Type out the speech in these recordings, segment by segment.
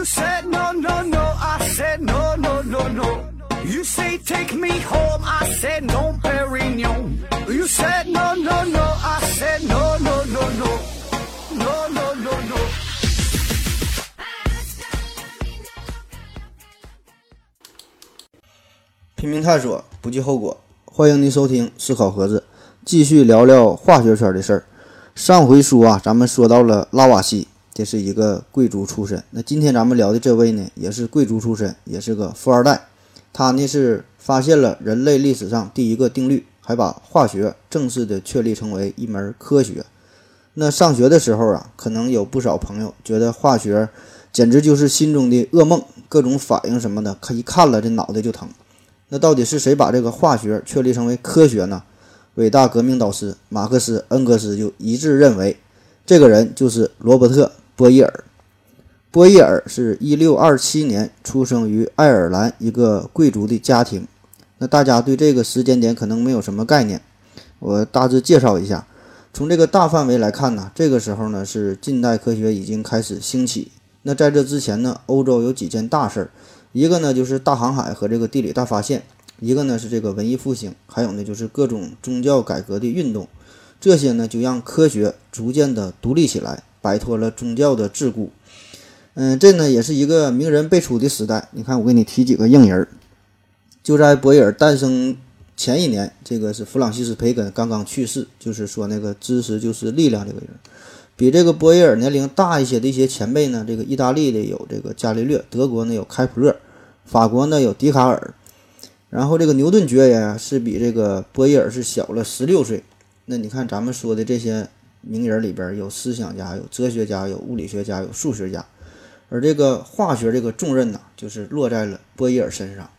You said no, no, no. I said no, no, no, no. You say take me home. I said no, Perignon. You said no, no, no. I said no, no, no, no. No, no, no, no. 拼命探索，不计后果。欢迎您收听思考盒子，继续聊聊化学圈的事儿。上回书啊，咱们说到了拉瓦锡，这是一个贵族出身。那今天咱们聊的这位呢，也是贵族出身，也是个富二代。他呢是发现了人类历史上第一个定律，还把化学正式的确立成为一门科学。那上学的时候啊，可能有不少朋友觉得化学简直就是心中的噩梦，各种反应什么的，看一看了这脑袋就疼。那到底是谁把这个化学确立成为科学呢？伟大革命导师马克思、恩格斯就一致认为，这个人就是罗伯特·波伊尔。波伊尔是一六二七年出生于爱尔兰一个贵族的家庭。那大家对这个时间点可能没有什么概念，我大致介绍一下。从这个大范围来看呢，这个时候呢是近代科学已经开始兴起。那在这之前呢，欧洲有几件大事儿。一个呢就是大航海和这个地理大发现，一个呢是这个文艺复兴，还有呢就是各种宗教改革的运动，这些呢就让科学逐渐的独立起来，摆脱了宗教的桎梏。嗯，这呢也是一个名人辈出的时代。你看，我给你提几个硬人儿，就在博伊尔诞生前一年，这个是弗朗西斯培根刚刚去世，就是说那个知识就是力量这个人。比这个波伊尔年龄大一些的一些前辈呢，这个意大利的有这个伽利略，德国呢有开普勒，法国呢有笛卡尔，然后这个牛顿爵爷呀是比这个波伊尔是小了十六岁。那你看咱们说的这些名人里边，有思想家，有哲学家，有物理学家，有数学家，而这个化学这个重任呢，就是落在了波伊尔身上。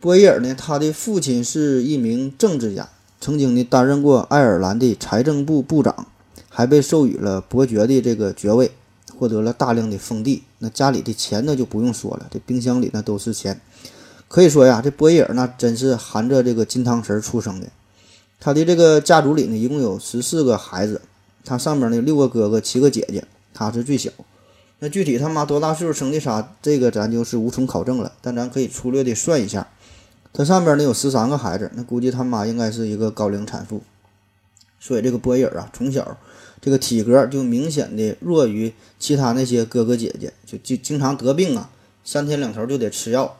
波伊尔呢，他的父亲是一名政治家，曾经呢担任过爱尔兰的财政部部长。还被授予了伯爵的这个爵位，获得了大量的封地。那家里的钱呢就不用说了，这冰箱里那都是钱。可以说呀，这波伊尔那真是含着这个金汤匙出生的。他的这个家族里呢，一共有十四个孩子，他上面呢六个哥哥，七个姐姐，他是最小。那具体他妈多大岁数生的啥，这个咱就是无从考证了。但咱可以粗略的算一下，他上边呢有十三个孩子，那估计他妈应该是一个高龄产妇。所以这个波伊尔啊，从小。这个体格就明显的弱于其他那些哥哥姐姐，就经经常得病啊，三天两头就得吃药。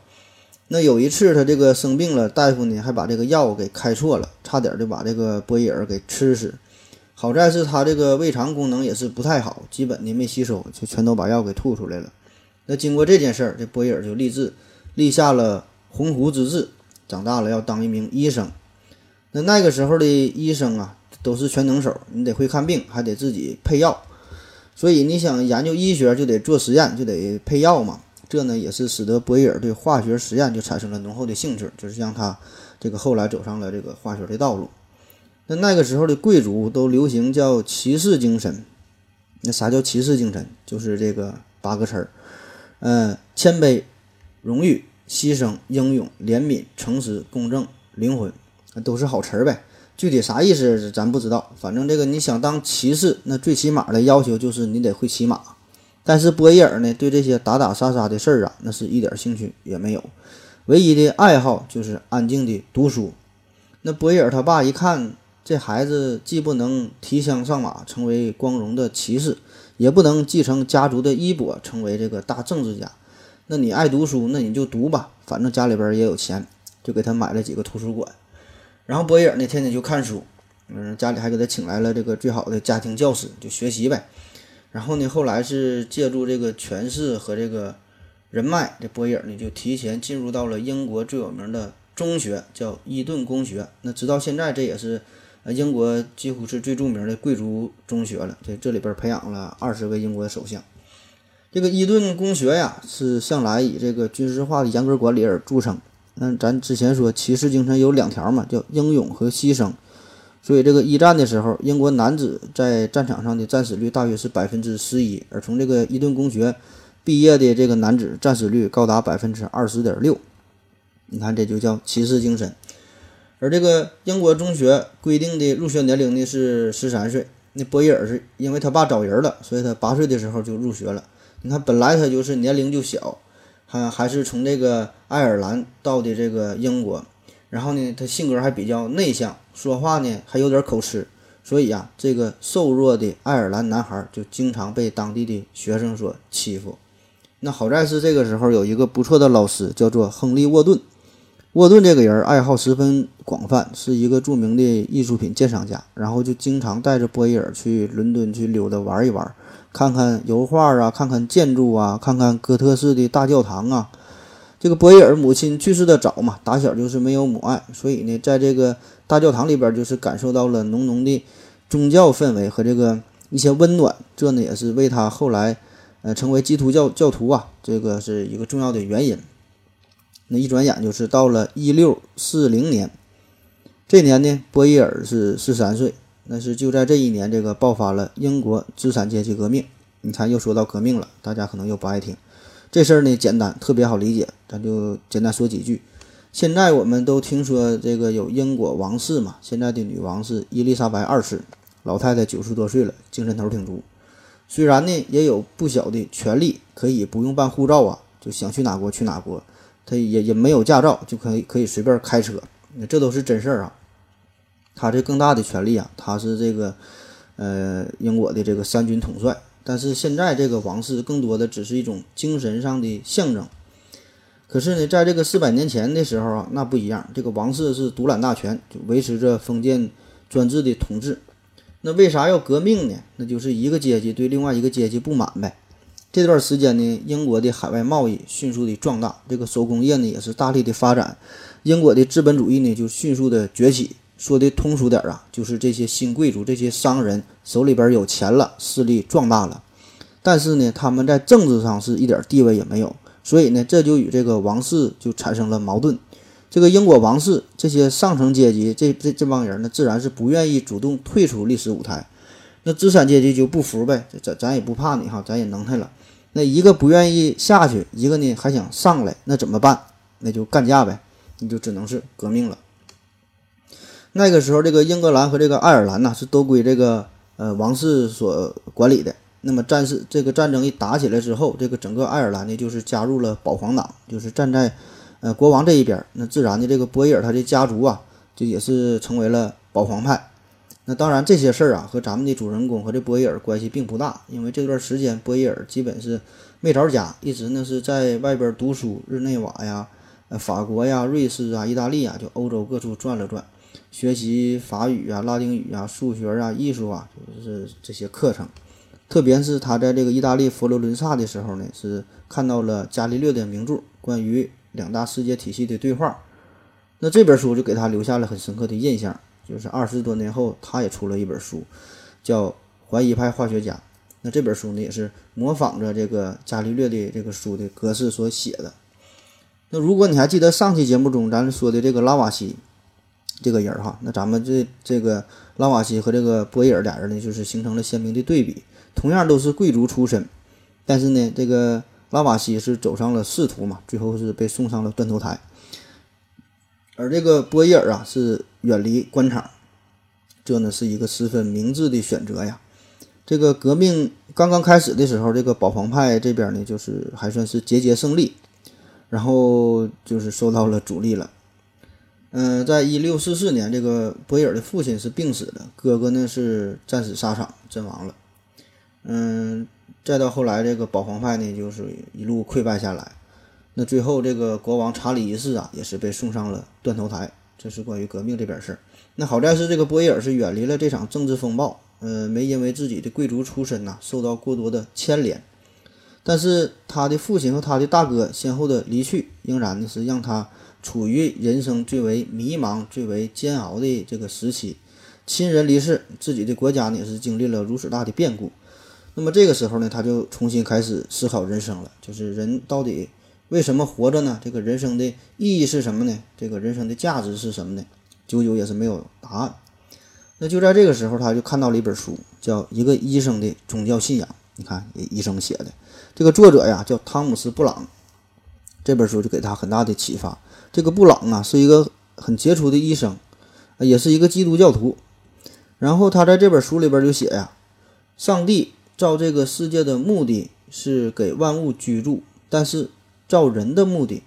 那有一次他这个生病了，大夫呢还把这个药给开错了，差点就把这个波伊尔给吃死。好在是他这个胃肠功能也是不太好，基本的没吸收，就全都把药给吐出来了。那经过这件事儿，这波伊尔就立志立下了鸿鹄之志，长大了要当一名医生。那那个时候的医生啊。都是全能手，你得会看病，还得自己配药，所以你想研究医学就得做实验，就得配药嘛。这呢也是使得博伊尔对化学实验就产生了浓厚的兴趣，就是让他这个后来走上了这个化学的道路。那那个时候的贵族都流行叫骑士精神，那啥叫骑士精神？就是这个八个词儿，嗯，谦卑、荣誉、牺牲、英勇、怜悯、诚实、公正、灵魂，都是好词儿呗。具体啥意思咱不知道，反正这个你想当骑士，那最起码的要求就是你得会骑马。但是波伊尔呢，对这些打打杀杀的事儿啊，那是一点兴趣也没有，唯一的爱好就是安静的读书。那波伊尔他爸一看这孩子既不能提枪上马成为光荣的骑士，也不能继承家族的衣钵成为这个大政治家，那你爱读书，那你就读吧，反正家里边也有钱，就给他买了几个图书馆。然后博伊尔呢，天天就看书，嗯，家里还给他请来了这个最好的家庭教师，就学习呗。然后呢，后来是借助这个权势和这个人脉，这波影呢就提前进入到了英国最有名的中学，叫伊顿公学。那直到现在，这也是呃英国几乎是最著名的贵族中学了。这这里边培养了二十位英国首相。这个伊顿公学呀，是向来以这个军事化的严格管理而著称。那咱之前说骑士精神有两条嘛，叫英勇和牺牲。所以这个一战的时候，英国男子在战场上的战死率大约是百分之十一，而从这个伊顿公学毕业的这个男子战死率高达百分之二十点六。你看，这就叫骑士精神。而这个英国中学规定的入学年龄呢是十三岁。那波伊尔是因为他爸找人了，所以他八岁的时候就入学了。你看，本来他就是年龄就小，还还是从这个爱尔兰到的这个英国，然后呢，他性格还比较内向，说话呢还有点口吃，所以呀，这个瘦弱的爱尔兰男孩就经常被当地的学生所欺负。那好在是这个时候有一个不错的老师，叫做亨利·沃顿。沃顿这个人爱好十分广泛，是一个著名的艺术品鉴赏家，然后就经常带着波伊尔去伦敦去溜达玩一玩，看看油画啊，看看建筑啊，看看哥特式的大教堂啊。这个波伊尔母亲去世的早嘛，打小就是没有母爱，所以呢，在这个大教堂里边就是感受到了浓浓的宗教氛围和这个一些温暖，这呢也是为他后来呃成为基督教教徒啊，这个是一个重要的原因。那一转眼就是到了一六四零年，这年呢，波伊尔是十三岁。那是就在这一年，这个爆发了英国资产阶级革命。你看，又说到革命了，大家可能又不爱听。这事儿呢，简单，特别好理解，咱就简单说几句。现在我们都听说这个有英国王室嘛，现在的女王是伊丽莎白二世，老太太九十多岁了，精神头挺足。虽然呢，也有不小的权利，可以不用办护照啊，就想去哪国去哪国。他也也没有驾照，就可以可以随便开车，这都是真事儿啊。他这更大的权利啊，他是这个呃英国的这个三军统帅。但是现在这个王室更多的只是一种精神上的象征。可是呢，在这个四百年前的时候啊，那不一样，这个王室是独揽大权，就维持着封建专制的统治。那为啥要革命呢？那就是一个阶级对另外一个阶级不满呗。这段时间呢，英国的海外贸易迅速的壮大，这个手工业呢也是大力的发展，英国的资本主义呢就迅速的崛起。说的通俗点儿啊，就是这些新贵族、这些商人手里边有钱了，势力壮大了，但是呢，他们在政治上是一点地位也没有，所以呢，这就与这个王室就产生了矛盾。这个英国王室这些上层阶级，这这这帮人呢，自然是不愿意主动退出历史舞台。那资产阶级就不服呗，咱咱也不怕你哈，咱也能耐了。那一个不愿意下去，一个呢还想上来，那怎么办？那就干架呗，你就只能是革命了。那个时候，这个英格兰和这个爱尔兰呢是都归这个呃王室所管理的。那么战事这个战争一打起来之后，这个整个爱尔兰呢就是加入了保皇党，就是站在呃国王这一边。那自然的，这个波伊尔他的家族啊，就也是成为了保皇派。那当然，这些事儿啊和咱们的主人公和这波伊尔关系并不大，因为这段时间波伊尔基本是没着家，一直呢是在外边读书，日内瓦呀、呃法国呀、瑞士啊、意大利啊，就欧洲各处转了转，学习法语啊、拉丁语啊、数学啊、艺术啊，就是这些课程。特别是他在这个意大利佛罗伦萨的时候呢，是看到了伽利略的名著《关于两大世界体系的对话》，那这本书就给他留下了很深刻的印象。就是二十多年后，他也出了一本书，叫《怀疑派化学家》。那这本书呢，也是模仿着这个伽利略的这个书的格式所写的。那如果你还记得上期节目中咱说的这个拉瓦锡这个人哈，那咱们这这个拉瓦锡和这个波伊尔俩人呢，就是形成了鲜明的对比。同样都是贵族出身，但是呢，这个拉瓦锡是走上了仕途嘛，最后是被送上了断头台。而这个波伊尔啊，是远离官场，这呢是一个十分明智的选择呀。这个革命刚刚开始的时候，这个保皇派这边呢，就是还算是节节胜利，然后就是受到了阻力了。嗯，在一六四四年，这个博伊尔的父亲是病死的，哥哥呢是战死沙场阵亡了。嗯，再到后来，这个保皇派呢，就是一路溃败下来。那最后，这个国王查理一世啊，也是被送上了断头台。这是关于革命这边事儿。那好在是这个博伊尔是远离了这场政治风暴，呃，没因为自己的贵族出身呐受到过多的牵连。但是他的父亲和他的大哥先后的离去，仍然呢是让他处于人生最为迷茫、最为煎熬的这个时期。亲人离世，自己的国家呢也是经历了如此大的变故。那么这个时候呢，他就重新开始思考人生了，就是人到底。为什么活着呢？这个人生的意义是什么呢？这个人生的价值是什么呢？久久也是没有答案。那就在这个时候，他就看到了一本书，叫《一个医生的宗教信仰》。你看，医生写的，这个作者呀叫汤姆斯·布朗。这本书就给他很大的启发。这个布朗啊是一个很杰出的医生，也是一个基督教徒。然后他在这本书里边就写呀，上帝造这个世界的目的。是给万物居住，但是造人的目的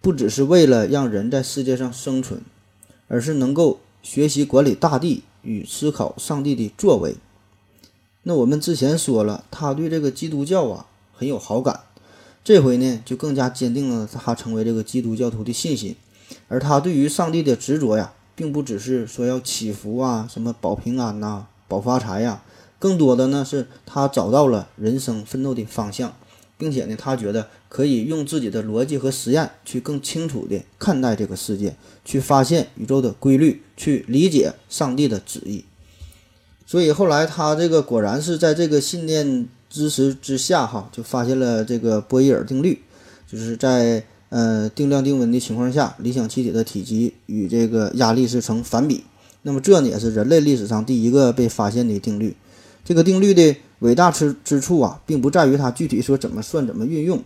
不只是为了让人在世界上生存，而是能够学习管理大地与思考上帝的作为。那我们之前说了，他对这个基督教啊很有好感，这回呢就更加坚定了他成为这个基督教徒的信心。而他对于上帝的执着呀，并不只是说要祈福啊，什么保平安呐、保发财呀，更多的呢是他找到了人生奋斗的方向，并且呢，他觉得可以用自己的逻辑和实验去更清楚地看待这个世界，去发现宇宙的规律，去理解上帝的旨意。所以后来他这个果然是在这个信念支持之下，哈，就发现了这个波义尔定律，就是在。呃，定量定温的情况下，理想气体的体积与这个压力是成反比。那么这呢也是人类历史上第一个被发现的定律。这个定律的伟大之之处啊，并不在于它具体说怎么算、怎么运用，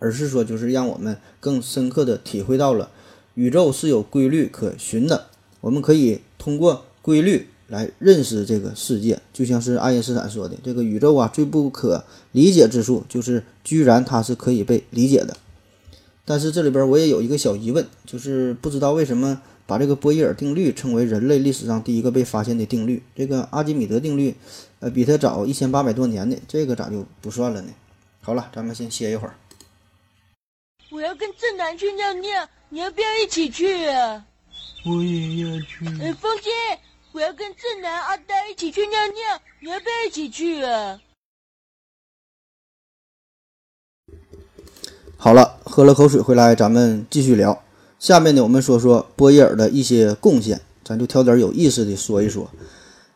而是说就是让我们更深刻的体会到了宇宙是有规律可循的。我们可以通过规律来认识这个世界。就像是爱因斯坦说的，这个宇宙啊最不可理解之处就是居然它是可以被理解的。但是这里边我也有一个小疑问，就是不知道为什么把这个波义尔定律称为人类历史上第一个被发现的定律。这个阿基米德定律，呃，比它早一千八百多年的，这个咋就不算了呢？好了，咱们先歇一会儿。我要跟正南去尿尿，你要不要一起去啊？我也要去。呃，风姐，我要跟正南、阿呆一起去尿尿，你要不要一起去啊？好了，喝了口水回来，咱们继续聊。下面呢，我们说说波义尔的一些贡献，咱就挑点有意思的说一说。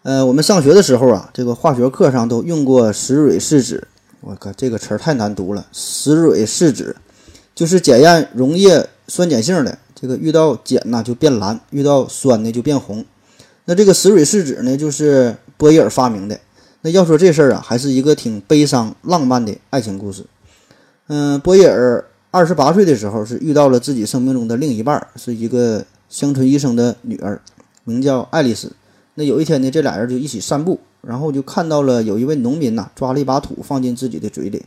呃，我们上学的时候啊，这个化学课上都用过石蕊试纸。我靠，这个词儿太难读了。石蕊试纸就是检验溶液酸碱性的。这个遇到碱呢就变蓝，遇到酸呢就变红。那这个石蕊试纸呢，就是波伊尔发明的。那要说这事儿啊，还是一个挺悲伤浪漫的爱情故事。嗯，波伊尔二十八岁的时候是遇到了自己生命中的另一半，是一个乡村医生的女儿，名叫爱丽丝。那有一天呢，这俩人就一起散步，然后就看到了有一位农民呐抓了一把土放进自己的嘴里。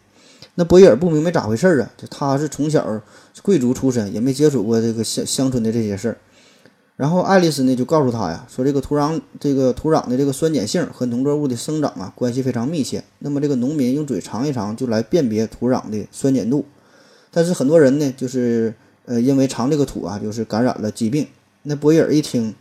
那波伊尔不明白咋回事儿啊，就他是从小贵族出身，也没接触过这个乡乡村的这些事儿。然后爱丽丝呢就告诉他呀，说这个土壤这个土壤的这个酸碱性和农作物的生长啊关系非常密切。那么这个农民用嘴尝一尝就来辨别土壤的酸碱度。但是很多人呢就是呃因为尝这个土啊就是感染了疾病。那博伊尔一听，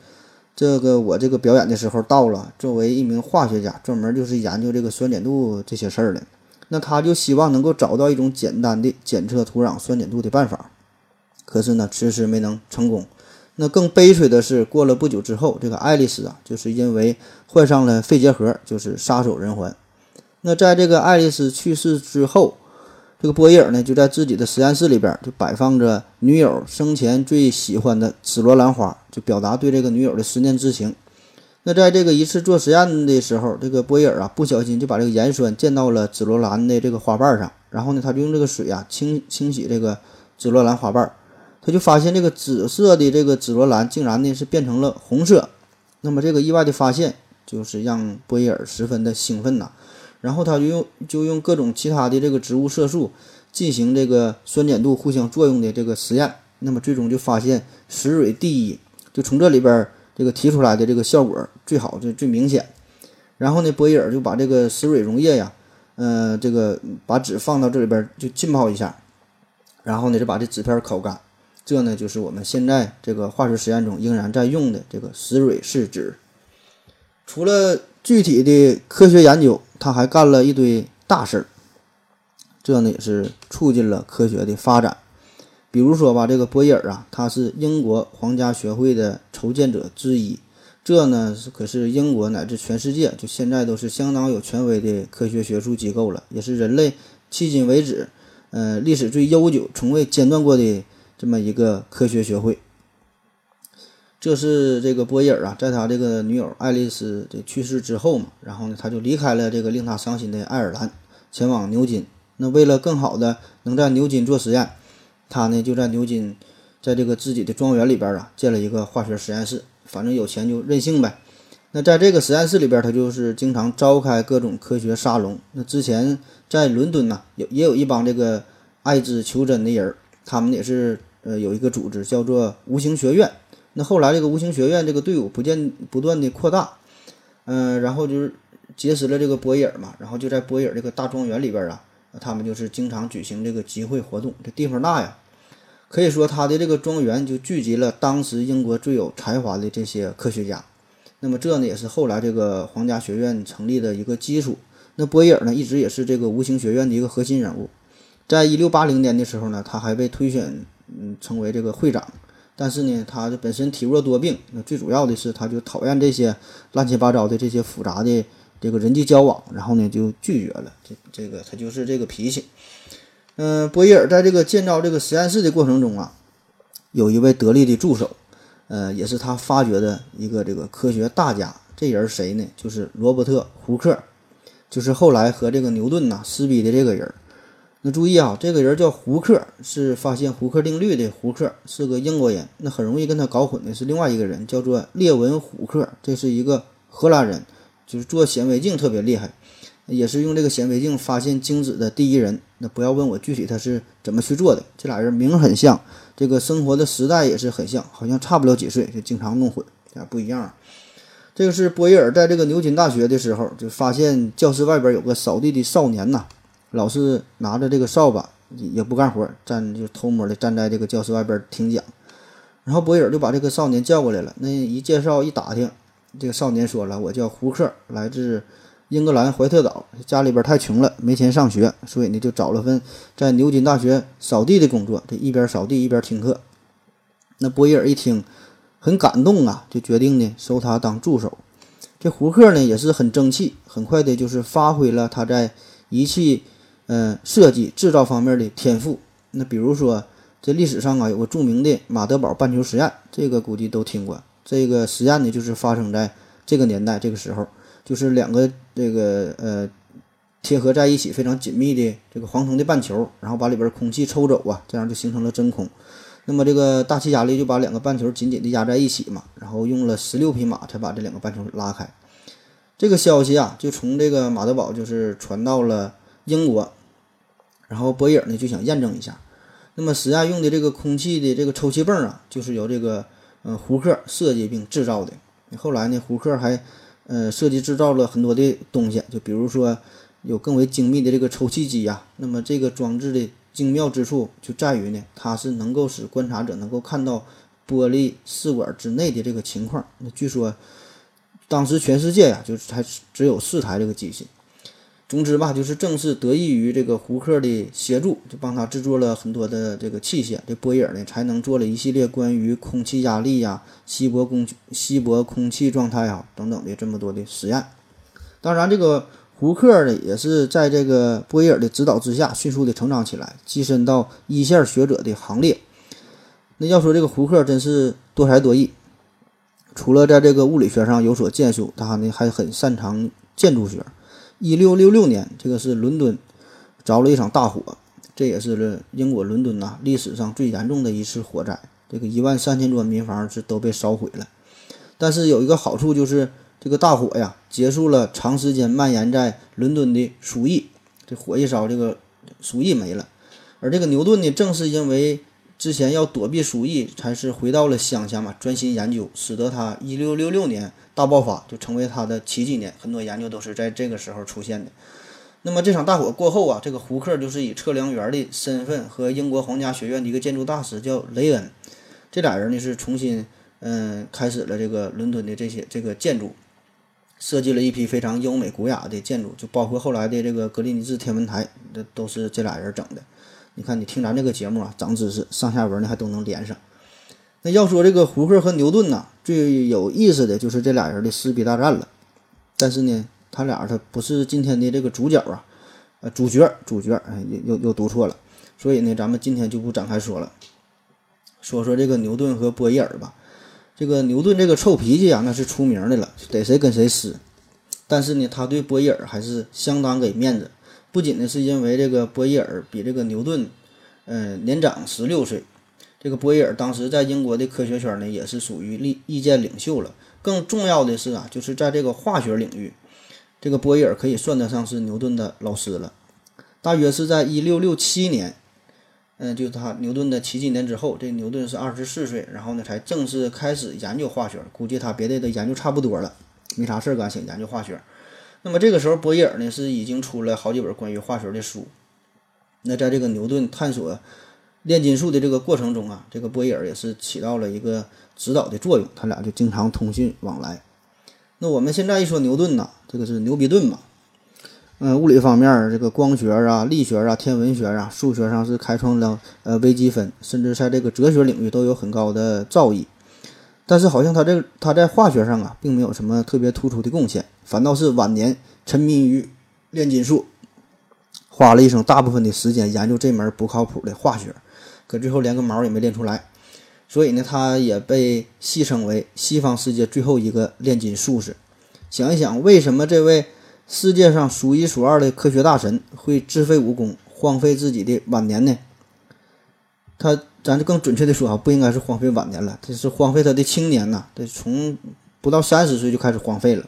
这个我这个表演的时候到了，作为一名化学家，专门就是研究这个酸碱度这些事儿的，那他就希望能够找到一种简单的检测土壤酸碱度的办法。可是呢迟迟没能成功。那更悲催的是，过了不久之后，这个爱丽丝啊，就是因为患上了肺结核，就是撒手人寰。那在这个爱丽丝去世之后，这个波伊尔呢，就在自己的实验室里边就摆放着女友生前最喜欢的紫罗兰花，就表达对这个女友的思念之情。那在这个一次做实验的时候，这个波伊尔啊，不小心就把这个盐酸溅到了紫罗兰的这个花瓣上，然后呢，他就用这个水啊清清洗这个紫罗兰花瓣。他就发现这个紫色的这个紫罗兰竟然呢是变成了红色，那么这个意外的发现就是让波伊尔十分的兴奋呐，然后他就用就用各种其他的这个植物色素进行这个酸碱度互相作用的这个实验，那么最终就发现石蕊第一，就从这里边这个提出来的这个效果最好最最明显，然后呢波伊尔就把这个石蕊溶液呀，呃这个把纸放到这里边就浸泡一下，然后呢就把这纸片烤干。这呢，就是我们现在这个化学实验中仍然在用的这个石蕊试纸。除了具体的科学研究，他还干了一堆大事儿。这呢，也是促进了科学的发展。比如说吧，这个波义尔啊，他是英国皇家学会的筹建者之一。这呢，可是英国乃至全世界，就现在都是相当有权威的科学学术机构了，也是人类迄今为止，呃，历史最悠久、从未间断过的。这么一个科学学会，这是这个波伊尔啊，在他这个女友爱丽丝的去世之后嘛，然后呢，他就离开了这个令他伤心的爱尔兰，前往牛津。那为了更好的能在牛津做实验，他呢就在牛津，在这个自己的庄园里边啊，建了一个化学实验室。反正有钱就任性呗。那在这个实验室里边，他就是经常召开各种科学沙龙。那之前在伦敦呢，有也有一帮这个爱之求真的人，他们也是呃有一个组织叫做无形学院。那后来这个无形学院这个队伍不见不断的扩大，嗯、然后就是结识了这个波伊尔嘛，然后就在波伊尔这个大庄园里边啊，他们就是经常举行这个集会活动。这地方大呀，可以说他的这个庄园就聚集了当时英国最有才华的这些科学家。那么这呢也是后来这个皇家学院成立的一个基础。那波伊尔呢一直也是这个无形学院的一个核心人物。在一六八零年的时候呢，他还被推选嗯成为这个会长。但是呢，他这本身体弱多病，那最主要的是他就讨厌这些乱七八糟的这些复杂的这个人际交往，然后呢就拒绝了。这这个他就是这个脾气。嗯、波伊尔在这个建造这个实验室的过程中啊，有一位得力的助手，呃，也是他发掘的一个这个科学大家。这人谁呢？就是罗伯特·胡克，就是后来和这个牛顿呐撕逼的这个人。那注意啊，这个人叫胡克，是发现胡克定律的胡克，是个英国人。那很容易跟他搞混的是另外一个人，叫做列文·虎克，这是一个荷兰人，就是做显微镜特别厉害，也是用这个显微镜发现精子的第一人。那不要问我具体他是怎么去做的，这俩人名很像，这个生活的时代也是很像，好像差不了几岁，就经常弄混，啊不一样啊。这个是波伊尔在这个牛津大学的时候，就发现教室外边有个扫地的少年呐，老是拿着这个扫把也不干活，站就偷摸的站在这个教室外边听讲。然后波伊尔就把这个少年叫过来了，那一介绍一打听，这个少年说了：“我叫胡克，来自英格兰怀特岛，家里边太穷了，没钱上学，所以呢就找了份在牛津大学扫地的工作，这一边扫地一边听课。”那波伊尔一听。很感动啊，就决定呢收他当助手。这胡克呢也是很争气，很快的就是发挥了他在仪器呃设计制造方面的天赋。那比如说，这历史上啊有个著名的马德堡半球实验，这个估计都听过。这个实验呢就是发生在这个年代这个时候，就是两个这个呃贴合在一起非常紧密的这个黄铜的半球，然后把里边空气抽走啊，这样就形成了真空。那么这个大气压力就把两个半球紧紧地压在一起嘛，然后用了十六匹马才把这两个半球拉开。这个消息啊，就从这个马德堡就是传到了英国，然后波伊尔呢就想验证一下。那么实验用的这个空气的这个抽气泵啊，就是由这个呃胡克设计并制造的。后来呢，胡克还呃设计制造了很多的东西，就比如说有更为精密的这个抽气机呀。那么这个装置的精妙之处就在于呢，它是能够使观察者能够看到玻璃试管之内的这个情况。那据说当时全世界呀，就是才只有四台这个机器。总之吧，就是正是得益于这个胡克的协助，就帮他制作了很多的这个器械，这波伊尔呢才能做了一系列关于空气压力呀、稀薄空稀薄空气状态啊等等的这么多的实验。当然，这个。胡克呢，也是在这个波伊尔的指导之下，迅速的成长起来，跻身到一线学者的行列。那要说这个胡克真是多才多艺，除了在这个物理学上有所建树，他呢还很擅长建筑学。一六六六年，这个是伦敦着了一场大火，这也是英国伦敦呐历史上最严重的一次火灾，这个一万三千多民房是都被烧毁了。但是有一个好处就是。这个大火呀，结束了长时间蔓延在伦敦的鼠疫。这火一烧，这个鼠疫没了。而这个牛顿呢，正是因为之前要躲避鼠疫，才是回到了乡下嘛，专心研究，使得他一六六六年大爆发，就成为他的奇迹年。很多研究都是在这个时候出现的。那么这场大火过后啊，这个胡克就是以测量员的身份和英国皇家学院的一个建筑大师叫雷恩，这俩人呢是重新嗯开始了这个伦敦的这些这个建筑。设计了一批非常优美古雅的建筑，就包括后来的这个格林尼治天文台，这都是这俩人整的。你看，你听咱这个节目啊，长知识，上下文呢还都能连上。那要说这个胡克和牛顿呐，最有意思的就是这俩人的撕逼大战了。但是呢，他俩他不是今天的这个主角啊，呃，主角主角，哎，又又读错了。所以呢，咱们今天就不展开说了，说说这个牛顿和波伊尔吧。这个牛顿这个臭脾气啊，那是出名的了，逮谁跟谁撕。但是呢，他对波伊尔还是相当给面子。不仅呢是因为这个波伊尔比这个牛顿，嗯，年长十六岁。这个波伊尔当时在英国的科学圈呢，也是属于意意见领袖了。更重要的是啊，就是在这个化学领域，这个波伊尔可以算得上是牛顿的老师了。大约是在一六六七年，嗯，就是他牛顿的七几年之后，这牛顿是二十四岁，然后呢才正式开始研究化学。估计他别的都研究差不多了，没啥事儿干，想研究化学。那么这个时候，波义尔呢是已经出了好几本关于化学的书。那在这个牛顿探索炼金术的这个过程中啊，这个波义尔也是起到了一个指导的作用，他俩就经常通讯往来。那我们现在一说牛顿呢，这个是牛逼顿嘛。嗯，物理方面，这个光学啊、力学啊、天文学啊、数学上是开创了呃微积分，甚至在这个哲学领域都有很高的造诣。但是好像他这他在化学上啊，并没有什么特别突出的贡献，反倒是晚年沉迷于炼金术，花了一生大部分的时间研究这门不靠谱的化学，可最后连个毛也没炼出来。所以呢，他也被戏称为西方世界最后一个炼金术士。想一想，为什么这位世界上数一数二的科学大神会自废武功，荒废自己的晚年呢？他。咱就更准确的说啊，不应该是荒废晚年了，这是荒废他的青年呐。这从不到三十岁就开始荒废了。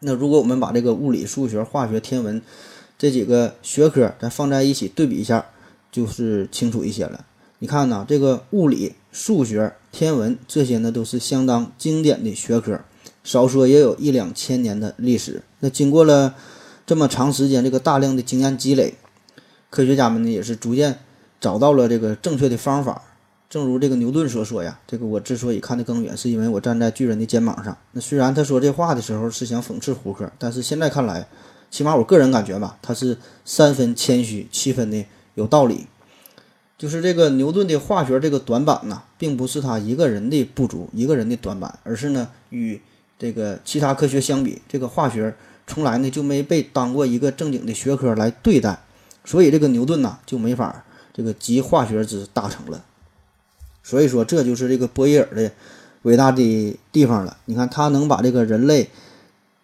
那如果我们把这个物理、数学、化学、天文这几个学科咱放在一起对比一下，就是清楚一些了。你看呐，这个物理、数学、天文这些呢，都是相当经典的学科，少说也有一两千年的历史。那经过了这么长时间这个大量的经验积累，科学家们呢也是逐渐。找到了这个正确的方法，正如这个牛顿所说呀，这个我之所以看得更远，是因为我站在巨人的肩膀上。那虽然他说这话的时候是想讽刺胡克，但是现在看来，起码我个人感觉吧，他是三分谦虚，七分的有道理。就是这个牛顿的化学这个短板呢，并不是他一个人的不足，一个人的短板，而是呢与这个其他科学相比，这个化学从来呢就没被当过一个正经的学科来对待，所以这个牛顿呐就没法。这个集化学之大成了，所以说这就是这个波义耳的伟大的地方了。你看他能把这个人类，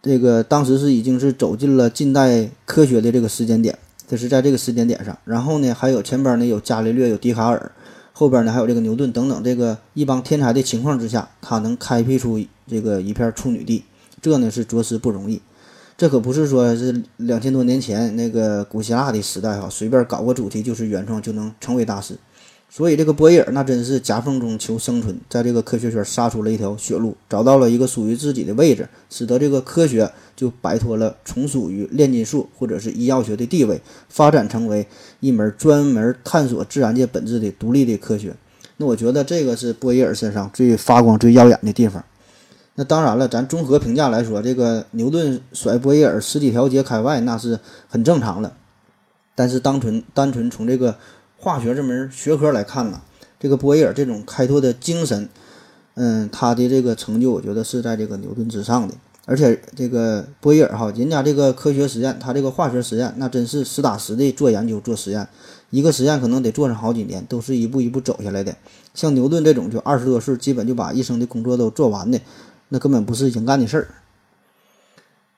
这个当时是已经是走进了近代科学的这个时间点，这是在这个时间点上。然后呢，还有前边呢有伽利略，有笛卡尔，后边呢还有这个牛顿等等，这个一帮天才的情况之下，他能开辟出这个一片处女地，这呢是着实不容易。这可不是说是两千多年前那个古希腊的时代哈，随便搞个主题就是原创就能成为大师。所以这个波伊尔那真是夹缝中求生存，在这个科学圈杀出了一条血路，找到了一个属于自己的位置，使得这个科学就摆脱了从属于炼金术或者是医药学的地位，发展成为一门专门探索自然界本质的独立的科学。那我觉得这个是波伊尔身上最发光、最耀眼的地方。那当然了，咱综合评价来说，这个牛顿甩波义耳十几条街开外，那是很正常的。但是单纯单纯从这个化学这门学科来看呢，这个波义耳这种开拓的精神，嗯，他的这个成就，我觉得是在这个牛顿之上的。而且这个波义耳哈，人家这个科学实验，他这个化学实验，那真是实打实的做研究做实验，一个实验可能得做上好几年，都是一步一步走下来的。像牛顿这种，就二十多岁，基本就把一生的工作都做完的。那根本不是人干的事儿。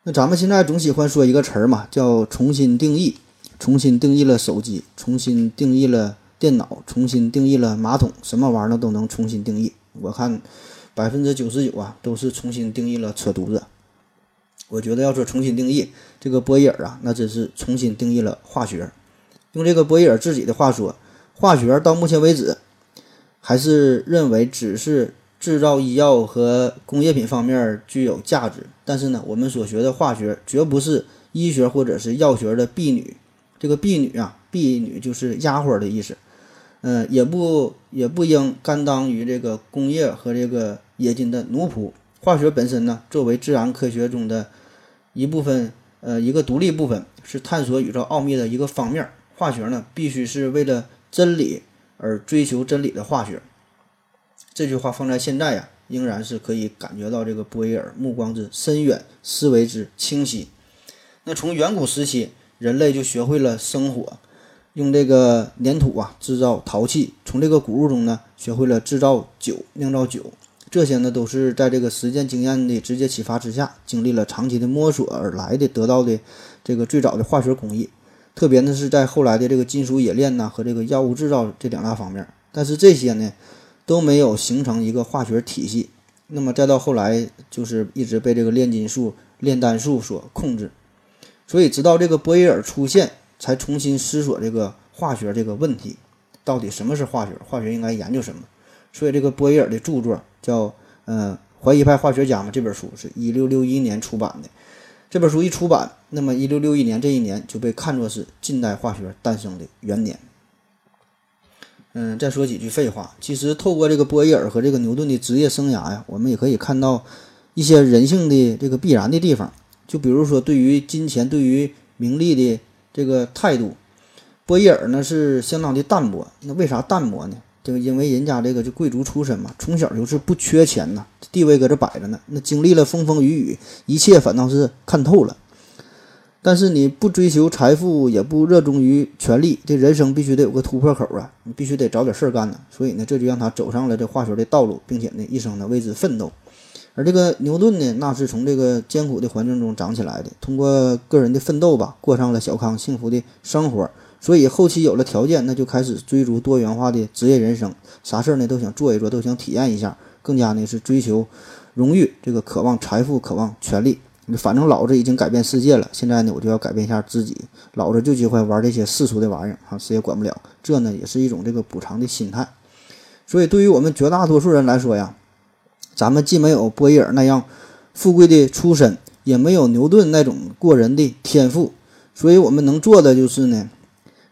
那咱们现在总喜欢说一个词儿嘛，叫重新定义，重新定义了手机，重新定义了电脑，重新定义了马桶，什么玩意儿都能重新定义。我看百分之九十九啊，都是重新定义了扯犊子。我觉得要说重新定义这个波义耳啊，那真是重新定义了化学。用这个波义耳自己的话说，化学到目前为止还是认为只是。制造医药和工业品方面具有价值，但是呢，我们所学的化学绝不是医学或者是药学的婢女。这个婢女啊，婢女就是丫鬟的意思。嗯，也不也不应甘当于这个工业和这个冶金的奴仆。化学本身呢，作为自然科学中的一部分，呃，一个独立部分，是探索宇宙奥秘的一个方面。化学呢，必须是为了真理而追求真理的化学。这句话放在现在呀，仍然是可以感觉到这个波义耳目光之深远，思维之清晰。那从远古时期，人类就学会了生火，用这个粘土啊制造陶器；从这个谷物中呢，学会了制造酒，酿造酒。这些呢，都是在这个实践经验的直接启发之下，经历了长期的摸索而来的，得到的这个最早的化学工艺。特别呢，是在后来的这个金属冶炼呐和这个药物制造这两大方面。但是这些呢，都没有形成一个化学体系，那么再到后来，就是一直被这个炼金术、炼丹术所控制。所以直到这个波伊尔出现，才重新思索这个化学这个问题，到底什么是化学？化学应该研究什么？所以这个波伊尔的著作叫《呃怀疑派化学家》嘛，这本书是一六六一年出版的。这本书一出版，那么一六六一年这一年就被看作是近代化学诞生的元年。嗯，再说几句废话。其实透过这个波伊尔和这个牛顿的职业生涯呀，我们也可以看到一些人性的这个必然的地方。就比如说对于金钱、对于名利的这个态度，波伊尔呢是相当的淡泊。那为啥淡泊呢？这个因为人家这个就贵族出身嘛，从小就是不缺钱呐，地位搁这摆着呢。那经历了风风雨雨，一切反倒是看透了。但是你不追求财富，也不热衷于权力，这人生必须得有个突破口啊！你必须得找点事儿干呢。所以呢，这就让他走上了这化学的道路，并且呢，一生呢为之奋斗。而这个牛顿呢，那是从这个艰苦的环境中长起来的，通过个人的奋斗吧，过上了小康幸福的生活。所以后期有了条件，那就开始追逐多元化的职业人生，啥事儿呢都想做一做，都想体验一下，更加呢是追求荣誉，这个渴望财富，渴望权力。反正老子已经改变世界了，现在呢，我就要改变一下自己。老子就喜欢玩这些世俗的玩意儿，哈，谁也管不了。这呢，也是一种这个补偿的心态。所以，对于我们绝大多数人来说呀，咱们既没有波伊尔那样富贵的出身，也没有牛顿那种过人的天赋，所以我们能做的就是呢，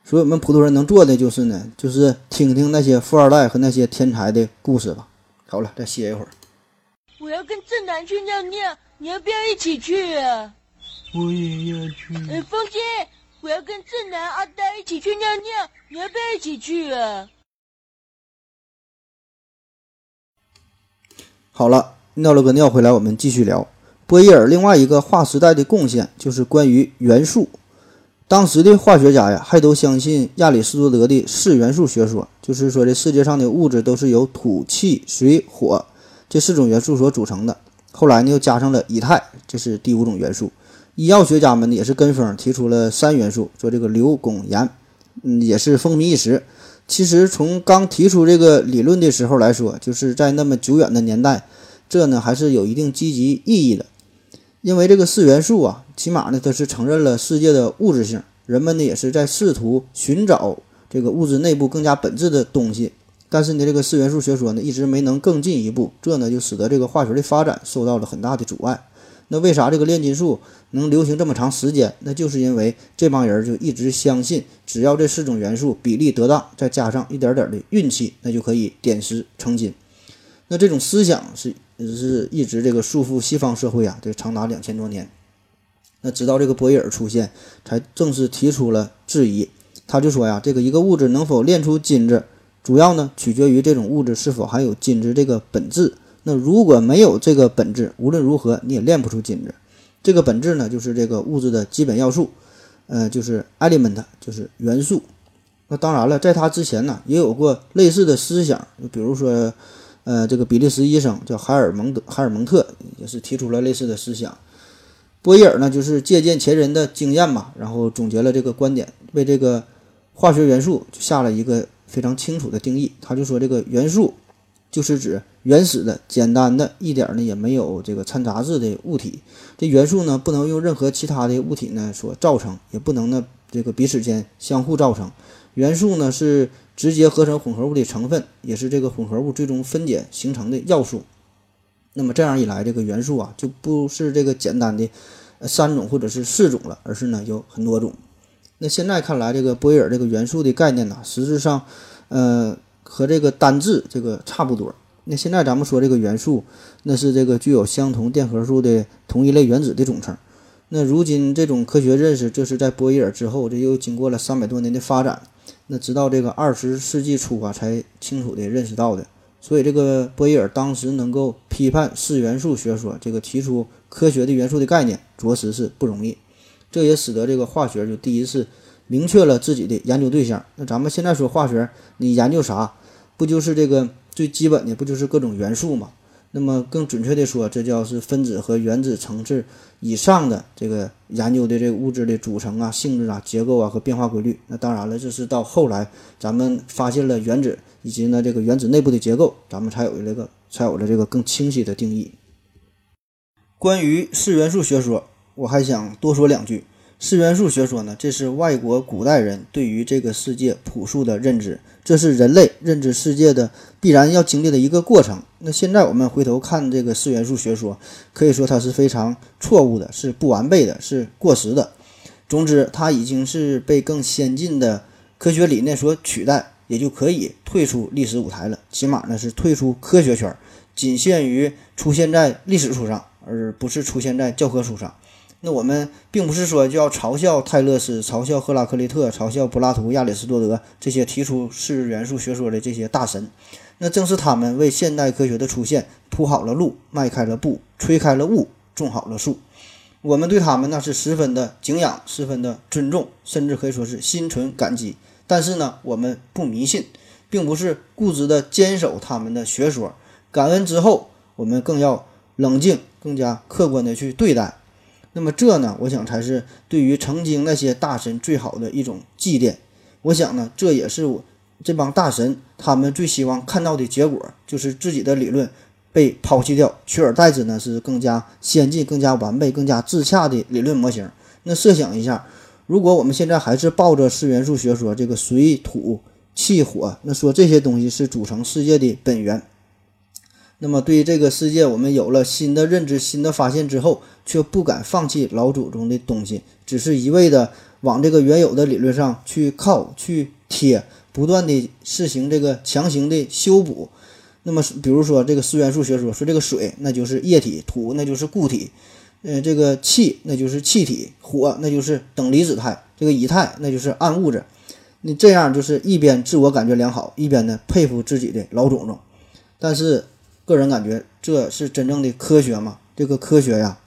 所以我们普通人能做的就是呢，就是听听那些富二代和那些天才的故事吧。好了，再歇一会儿。我要跟正南去尿尿，你要不要一起去啊？我也要去。哎，风姐，我要跟正南、阿呆一起去尿尿，你要不要一起去啊？好了，尿了个尿回来，我们继续聊波伊尔另外一个划时代的贡献，就是关于元素。当时的化学家呀，还都相信亚里士多德的四元素学说，就是说这世界上的物质都是由土、气、水、火这四种元素所组成的。后来呢，又加上了以太，这是第五种元素。医药学家们呢，也是跟风提出了三元素，说这个硫、汞、盐，嗯，也是风靡一时。其实从刚提出这个理论的时候来说，就是在那么久远的年代，这呢还是有一定积极意义的。因为这个四元素啊，起码呢它是承认了世界的物质性，人们呢也是在试图寻找这个物质内部更加本质的东西。但是呢，这个四元素学说呢一直没能更进一步，这呢就使得这个化学的发展受到了很大的阻碍。那为啥这个炼金术能流行这么长时间？那就是因为这帮人就一直相信，只要这四种元素比例得当，再加上一点点的运气，那就可以点石成金。那这种思想是是一直这个束缚西方社会啊，这长达两千多年。那直到这个波伊尔出现，才正式提出了质疑。他就说呀，这个一个物质能否炼出金子，主要呢取决于这种物质是否含有金子这个本质。那如果没有这个本质，无论如何你也炼不出金子。这个本质呢，就是这个物质的基本要素，呃，就是 element，就是元素。那当然了，在他之前呢，也有过类似的思想，就比如说，呃，这个比利时医生叫海尔蒙德，海尔蒙特也是提出了类似的思想。波伊尔呢，就是借鉴前人的经验嘛，然后总结了这个观点，为这个化学元素就下了一个非常清楚的定义。他就说，这个元素就是指。原始的、简单的、一点呢也没有这个掺杂质的物体，这元素呢不能用任何其他的物体呢所造成，也不能呢这个彼此间相互造成。元素呢是直接合成混合物的成分，也是这个混合物最终分解形成的要素。那么这样一来，这个元素啊就不是这个简单的三种或者是四种了，而是呢有很多种。那现在看来，这个波伊尔这个元素的概念呢，实质上，呃，和这个单质这个差不多。那现在咱们说这个元素，那是这个具有相同电荷数的同一类原子的总称。那如今这种科学认识，这是在波伊尔之后，这又经过了三百多年的发展。那直到这个二十世纪初啊，才清楚地认识到的。所以这个波伊尔当时能够批判四元素学说，这个提出科学的元素的概念，着实是不容易。这也使得这个化学就第一次明确了自己的研究对象。那咱们现在说化学，你研究啥？不就是这个？最基本的不就是各种元素嘛？那么更准确的说，这叫是分子和原子层次以上的这个研究的这个物质的组成啊、性质啊、结构啊和变化规律。那当然了，这是到后来咱们发现了原子以及呢这个原子内部的结构，咱们才有这个才有了这个更清晰的定义。关于四元素学说，我还想多说两句。四元素学说呢，这是外国古代人对于这个世界朴素的认知，这是人类认知世界的必然要经历的一个过程。那现在我们回头看这个四元素学说，可以说它是非常错误的，是不完备的，是过时的。总之，它已经是被更先进的科学理念所取代，也就可以退出历史舞台了。起码呢，是退出科学圈，仅限于出现在历史书上，而不是出现在教科书上。那我们并不是说就要嘲笑泰勒斯、嘲笑赫拉克利特、嘲笑柏拉图、亚里士多德这些提出四元素学说的这些大神，那正是他们为现代科学的出现铺好了路、迈开了步、吹开了雾、种好了树。我们对他们那是十分的敬仰、十分的尊重，甚至可以说是心存感激。但是呢，我们不迷信，并不是固执的坚守他们的学说。感恩之后，我们更要冷静、更加客观的去对待。那么这呢，我想才是对于曾经那些大神最好的一种祭奠。我想呢，这也是我这帮大神他们最希望看到的结果，就是自己的理论被抛弃掉，取而代之呢是更加先进、更加完备、更加自洽的理论模型。那设想一下，如果我们现在还是抱着四元素学说，这个水土气火，那说这些东西是组成世界的本源。那么，对于这个世界，我们有了新的认知、新的发现之后，却不敢放弃老祖宗的东西，只是一味的往这个原有的理论上去靠、去贴，不断的实行这个强行的修补。那么，比如说这个四元素学说，说这个水那就是液体，土那就是固体，呃，这个气那就是气体，火那就是等离子态，这个以太那就是暗物质。你这样就是一边自我感觉良好，一边呢佩服自己的老祖宗，但是。个人感觉这是真正的科学吗？这个科学呀，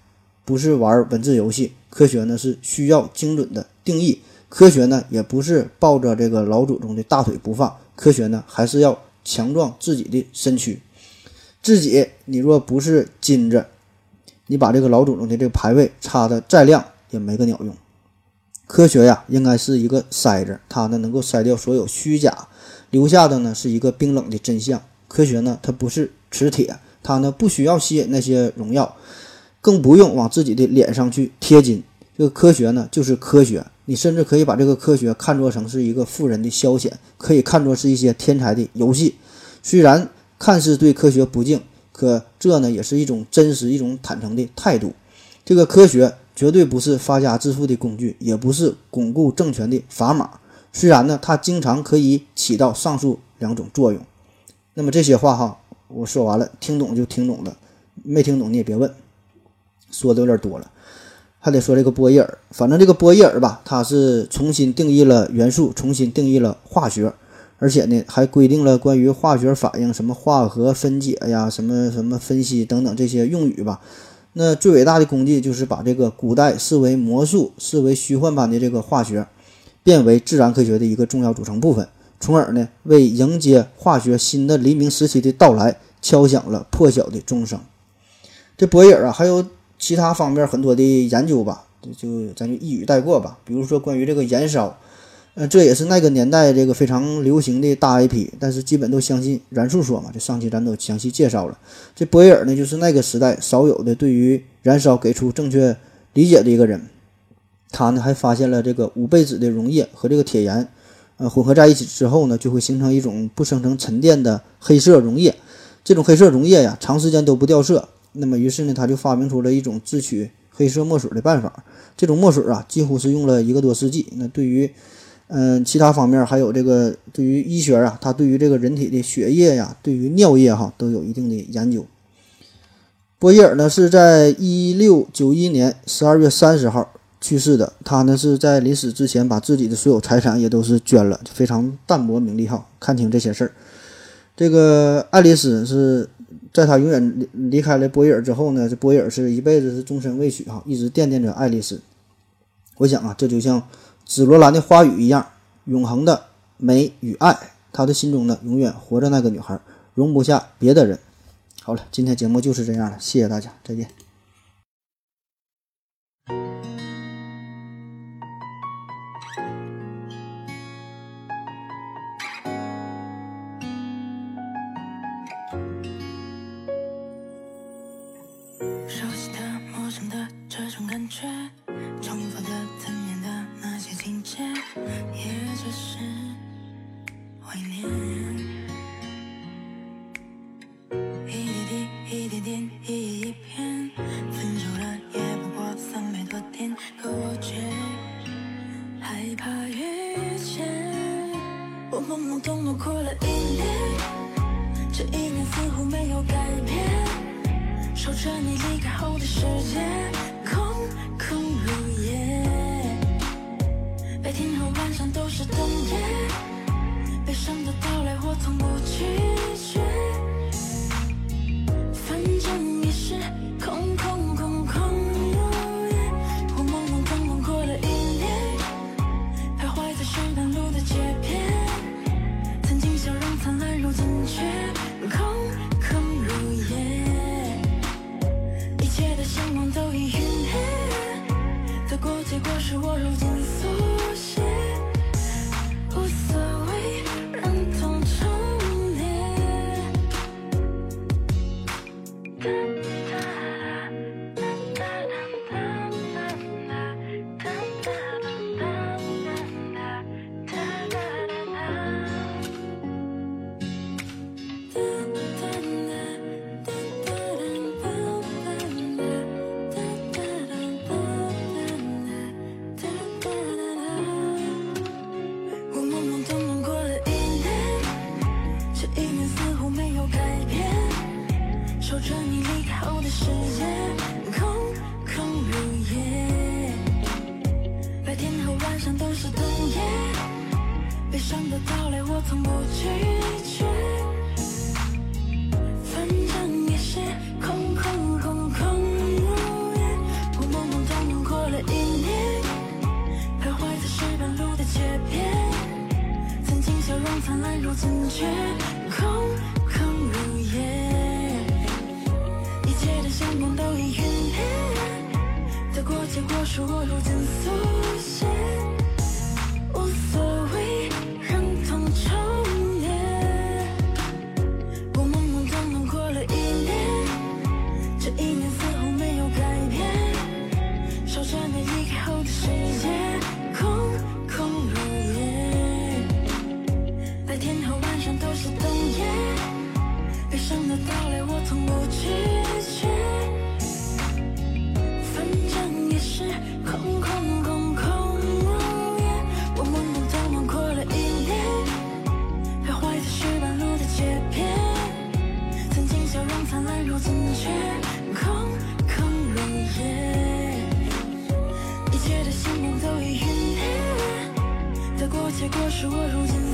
不是玩文字游戏，科学呢是需要精准的定义，科学呢也不是抱着这个老祖宗的大腿不放，科学呢还是要强壮自己的身躯。自己你若不是金子，你把这个老祖宗的这个牌位插的再亮也没个鸟用。科学呀，应该是一个筛子，它呢能够筛掉所有虚假，留下的呢是一个冰冷的真相。科学呢，它不是。磁铁，它呢不需要吸引那些荣耀，更不用往自己的脸上去贴金。这个科学呢，就是科学。你甚至可以把这个科学看作成是一个富人的消遣，可以看作是一些天才的游戏。虽然看似对科学不敬，可这呢也是一种真实、一种坦诚的态度。这个科学绝对不是发家致富的工具，也不是巩固政权的砝码。虽然呢，它经常可以起到上述两种作用。那么这些话哈。我说完了，听懂就听懂了，没听懂你也别问，说的有点多了，还得说这个波义尔。反正这个波义尔吧，他是重新定义了元素，重新定义了化学，而且呢还规定了关于化学反应、什么化合分解呀、什么什么分析等等这些用语吧。那最伟大的功绩就是把这个古代视为魔术、视为虚幻般的这个化学，变为自然科学的一个重要组成部分。从而呢，为迎接化学新的黎明时期的到来敲响了破晓的钟声。这博尔啊，还有其他方面很多的研究吧，就咱就一语带过吧。比如说关于这个燃烧，呃，这也是那个年代这个非常流行的大 IP，但是基本都相信燃素说嘛。这上期咱都详细介绍了。这博尔呢，就是那个时代少有的对于燃烧给出正确理解的一个人。他呢，还发现了这个五倍子的溶液和这个铁盐。呃，混合在一起之后呢，就会形成一种不生成沉淀的黑色溶液。这种黑色溶液呀，长时间都不掉色。那么，于是呢，他就发明出了一种制取黑色墨水的办法。这种墨水啊，几乎是用了一个多世纪。那对于，嗯，其他方面还有这个对于医学啊，他对于这个人体的血液呀，对于尿液哈，都有一定的研究。波伊尔呢，是在一六九一年十二月三十号。去世的他呢，是在临死之前把自己的所有财产也都是捐了，非常淡泊名利哈。看清这些事儿，这个爱丽丝是在他永远离离开了波伊尔之后呢，这波伊尔是一辈子是终身未娶哈，一直惦念着爱丽丝。我想啊，这就像紫罗兰的花语一样，永恒的美与爱，他的心中呢永远活着那个女孩，容不下别的人。好了，今天节目就是这样了，谢谢大家，再见。是我如此。若残缺，空空如也，一切的相框都已陨灭，得过且过，是我如今速写。到来我从不拒绝反正也是空空空空如也我懵懵懂懂过了一年徘徊在石板路的街边曾经笑容灿烂如今却空空如也一切的星光都已陨灭得过且过是我如今